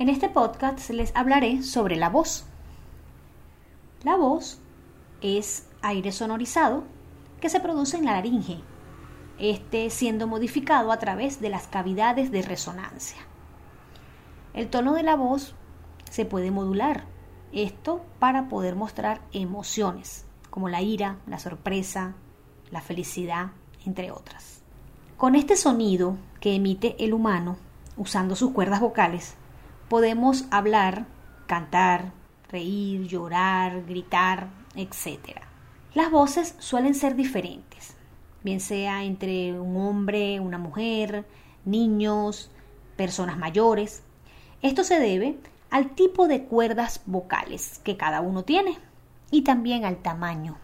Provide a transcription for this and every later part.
En este podcast les hablaré sobre la voz. La voz es aire sonorizado que se produce en la laringe, este siendo modificado a través de las cavidades de resonancia. El tono de la voz se puede modular, esto para poder mostrar emociones, como la ira, la sorpresa, la felicidad, entre otras. Con este sonido que emite el humano, usando sus cuerdas vocales, podemos hablar, cantar, reír, llorar, gritar, etc. Las voces suelen ser diferentes, bien sea entre un hombre, una mujer, niños, personas mayores. Esto se debe al tipo de cuerdas vocales que cada uno tiene y también al tamaño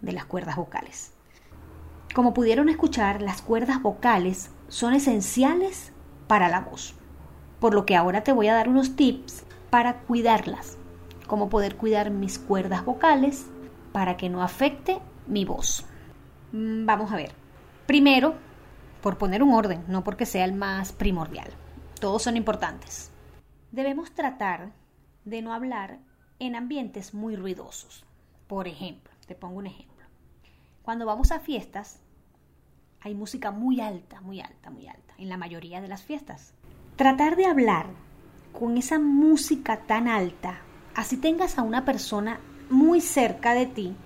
de las cuerdas vocales. Como pudieron escuchar, las cuerdas vocales son esenciales para la voz por lo que ahora te voy a dar unos tips para cuidarlas, cómo poder cuidar mis cuerdas vocales para que no afecte mi voz. Mm, vamos a ver. Primero, por poner un orden, no porque sea el más primordial. Todos son importantes. Debemos tratar de no hablar en ambientes muy ruidosos. Por ejemplo, te pongo un ejemplo. Cuando vamos a fiestas, hay música muy alta, muy alta, muy alta, en la mayoría de las fiestas. Tratar de hablar con esa música tan alta, así tengas a una persona muy cerca de ti,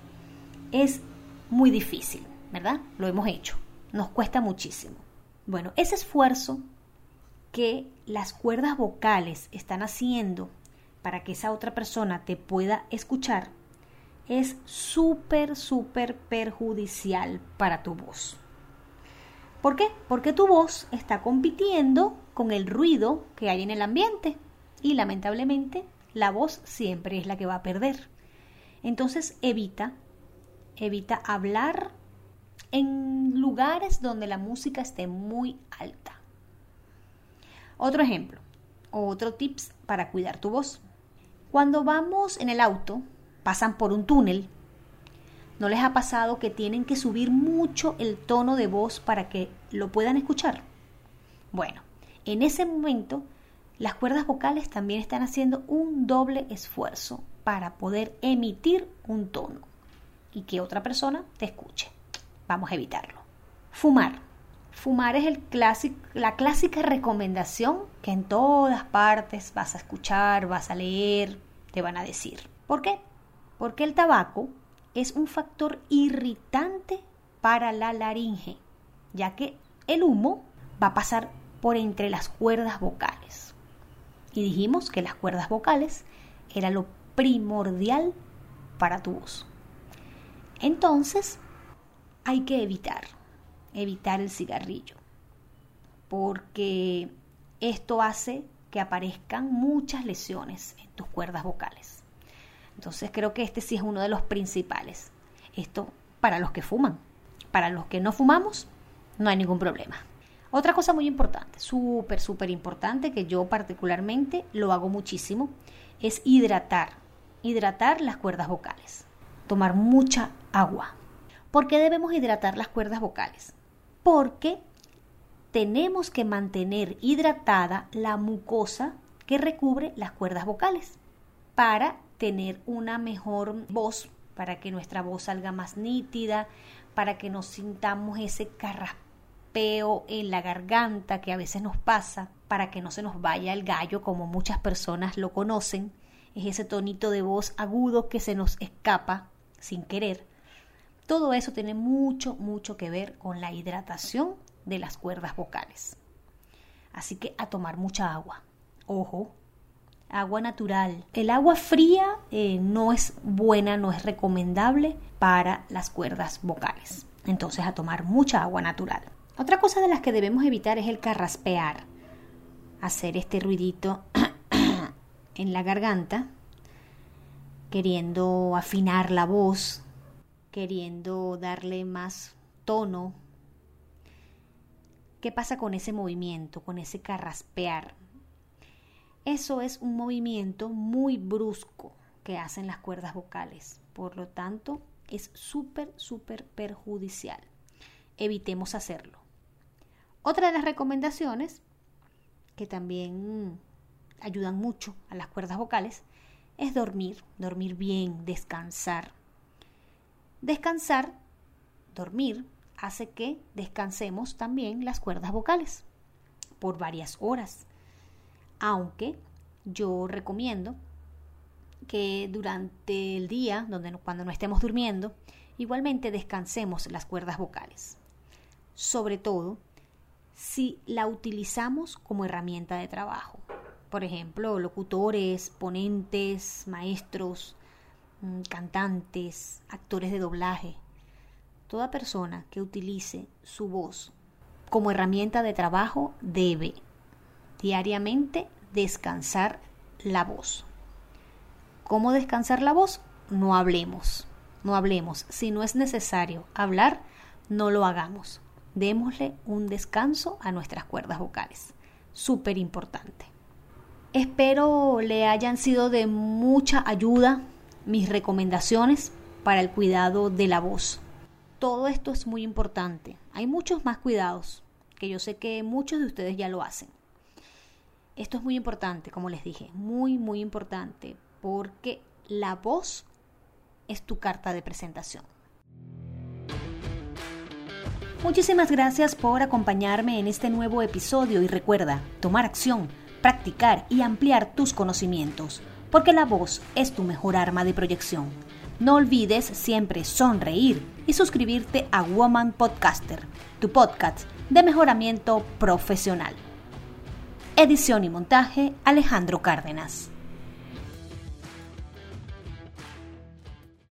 es muy difícil, ¿verdad? Lo hemos hecho, nos cuesta muchísimo. Bueno, ese esfuerzo que las cuerdas vocales están haciendo para que esa otra persona te pueda escuchar es súper, súper perjudicial para tu voz. ¿Por qué? Porque tu voz está compitiendo con el ruido que hay en el ambiente y lamentablemente la voz siempre es la que va a perder. Entonces evita, evita hablar en lugares donde la música esté muy alta. Otro ejemplo, otro tips para cuidar tu voz. Cuando vamos en el auto, pasan por un túnel ¿No les ha pasado que tienen que subir mucho el tono de voz para que lo puedan escuchar? Bueno, en ese momento las cuerdas vocales también están haciendo un doble esfuerzo para poder emitir un tono y que otra persona te escuche. Vamos a evitarlo. Fumar. Fumar es el la clásica recomendación que en todas partes vas a escuchar, vas a leer, te van a decir. ¿Por qué? Porque el tabaco es un factor irritante para la laringe, ya que el humo va a pasar por entre las cuerdas vocales. Y dijimos que las cuerdas vocales era lo primordial para tu voz. Entonces, hay que evitar, evitar el cigarrillo, porque esto hace que aparezcan muchas lesiones en tus cuerdas vocales. Entonces creo que este sí es uno de los principales. Esto para los que fuman. Para los que no fumamos, no hay ningún problema. Otra cosa muy importante, súper, súper importante, que yo particularmente lo hago muchísimo, es hidratar. Hidratar las cuerdas vocales. Tomar mucha agua. ¿Por qué debemos hidratar las cuerdas vocales? Porque tenemos que mantener hidratada la mucosa que recubre las cuerdas vocales para tener una mejor voz, para que nuestra voz salga más nítida, para que nos sintamos ese carraspeo en la garganta que a veces nos pasa, para que no se nos vaya el gallo como muchas personas lo conocen, es ese tonito de voz agudo que se nos escapa sin querer. Todo eso tiene mucho, mucho que ver con la hidratación de las cuerdas vocales. Así que a tomar mucha agua. Ojo, agua natural. El agua fría eh, no es buena, no es recomendable para las cuerdas vocales. Entonces a tomar mucha agua natural. Otra cosa de las que debemos evitar es el carraspear. Hacer este ruidito en la garganta, queriendo afinar la voz, queriendo darle más tono. ¿Qué pasa con ese movimiento, con ese carraspear? Eso es un movimiento muy brusco que hacen las cuerdas vocales. Por lo tanto, es súper, súper perjudicial. Evitemos hacerlo. Otra de las recomendaciones que también ayudan mucho a las cuerdas vocales es dormir, dormir bien, descansar. Descansar, dormir, hace que descansemos también las cuerdas vocales por varias horas. Aunque yo recomiendo que durante el día, donde, cuando no estemos durmiendo, igualmente descansemos las cuerdas vocales. Sobre todo si la utilizamos como herramienta de trabajo. Por ejemplo, locutores, ponentes, maestros, mm, cantantes, actores de doblaje. Toda persona que utilice su voz como herramienta de trabajo debe diariamente descansar la voz. ¿Cómo descansar la voz? No hablemos, no hablemos. Si no es necesario hablar, no lo hagamos démosle un descanso a nuestras cuerdas vocales. Súper importante. Espero le hayan sido de mucha ayuda mis recomendaciones para el cuidado de la voz. Todo esto es muy importante. Hay muchos más cuidados que yo sé que muchos de ustedes ya lo hacen. Esto es muy importante, como les dije, muy, muy importante, porque la voz es tu carta de presentación. Muchísimas gracias por acompañarme en este nuevo episodio y recuerda, tomar acción, practicar y ampliar tus conocimientos, porque la voz es tu mejor arma de proyección. No olvides siempre sonreír y suscribirte a Woman Podcaster, tu podcast de mejoramiento profesional. Edición y montaje Alejandro Cárdenas.